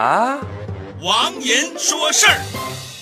啊，王银说事儿。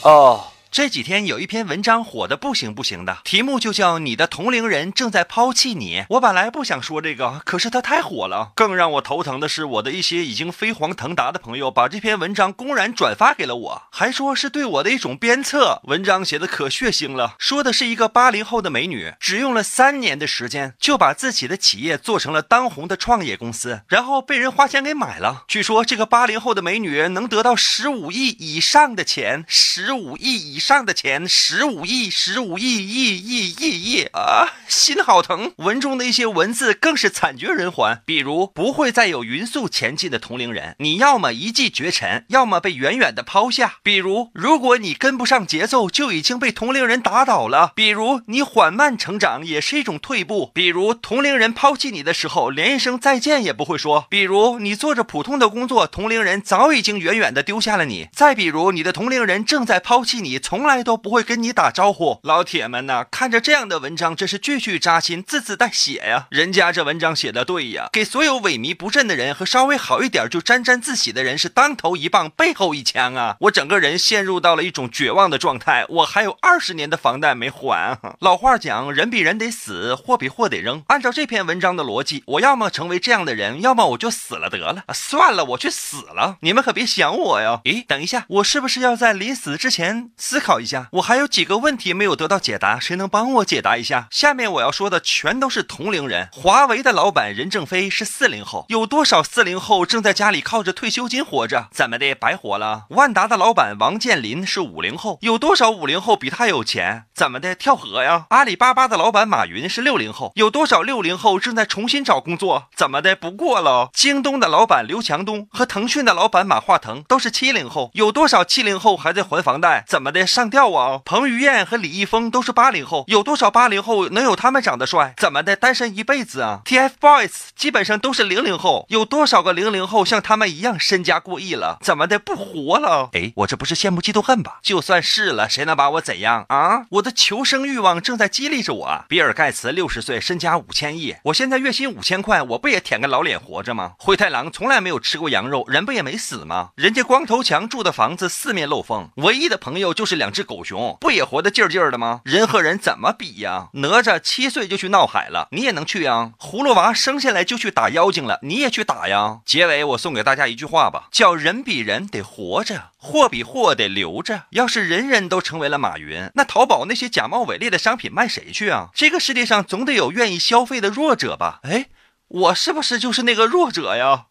哦。这几天有一篇文章火的不行不行的，题目就叫“你的同龄人正在抛弃你”。我本来不想说这个，可是它太火了。更让我头疼的是，我的一些已经飞黄腾达的朋友把这篇文章公然转发给了我，还说是对我的一种鞭策。文章写的可血腥了，说的是一个八零后的美女，只用了三年的时间就把自己的企业做成了当红的创业公司，然后被人花钱给买了。据说这个八零后的美女能得到十五亿以上的钱，十五亿以。上的钱十五亿，十五亿亿亿亿亿啊！心好疼。文中的一些文字更是惨绝人寰，比如不会再有匀速前进的同龄人，你要么一骑绝尘，要么被远远的抛下。比如如果你跟不上节奏，就已经被同龄人打倒了。比如你缓慢成长也是一种退步。比如同龄人抛弃你的时候，连一声再见也不会说。比如你做着普通的工作，同龄人早已经远远的丢下了你。再比如你的同龄人正在抛弃你。从来都不会跟你打招呼，老铁们呐，看着这样的文章真是句句扎心，字字带血呀。人家这文章写的对呀，给所有萎靡不振的人和稍微好一点就沾沾自喜的人是当头一棒，背后一枪啊！我整个人陷入到了一种绝望的状态，我还有二十年的房贷没还。老话讲，人比人得死，货比货得扔。按照这篇文章的逻辑，我要么成为这样的人，要么我就死了得了。啊算了，我去死了，你们可别想我哟。咦，等一下，我是不是要在临死之前？思考一下，我还有几个问题没有得到解答，谁能帮我解答一下？下面我要说的全都是同龄人。华为的老板任正非是四零后，有多少四零后正在家里靠着退休金活着？怎么的，白活了？万达的老板王健林是五零后，有多少五零后比他有钱？怎么的，跳河呀？阿里巴巴的老板马云是六零后，有多少六零后正在重新找工作？怎么的，不过了？京东的老板刘强东和腾讯的老板马化腾都是七零后，有多少七零后还在还房贷？怎么的？上吊啊！彭于晏和李易峰都是八零后，有多少八零后能有他们长得帅？怎么的，单身一辈子啊？TFBOYS 基本上都是零零后，有多少个零零后像他们一样身家过亿了？怎么的，不活了？哎，我这不是羡慕嫉妒恨吧？就算是了，谁能把我怎样啊？我的求生欲望正在激励着我。比尔盖茨六十岁，身家五千亿，我现在月薪五千块，我不也舔个老脸活着吗？灰太狼从来没有吃过羊肉，人不也没死吗？人家光头强住的房子四面漏风，唯一的朋友就是。两只狗熊不也活得劲儿劲儿的吗？人和人怎么比呀？哪吒七岁就去闹海了，你也能去呀？葫芦娃生下来就去打妖精了，你也去打呀？结尾我送给大家一句话吧，叫人比人得活着，货比货得留着。要是人人都成为了马云，那淘宝那些假冒伪劣的商品卖谁去啊？这个世界上总得有愿意消费的弱者吧？哎，我是不是就是那个弱者呀？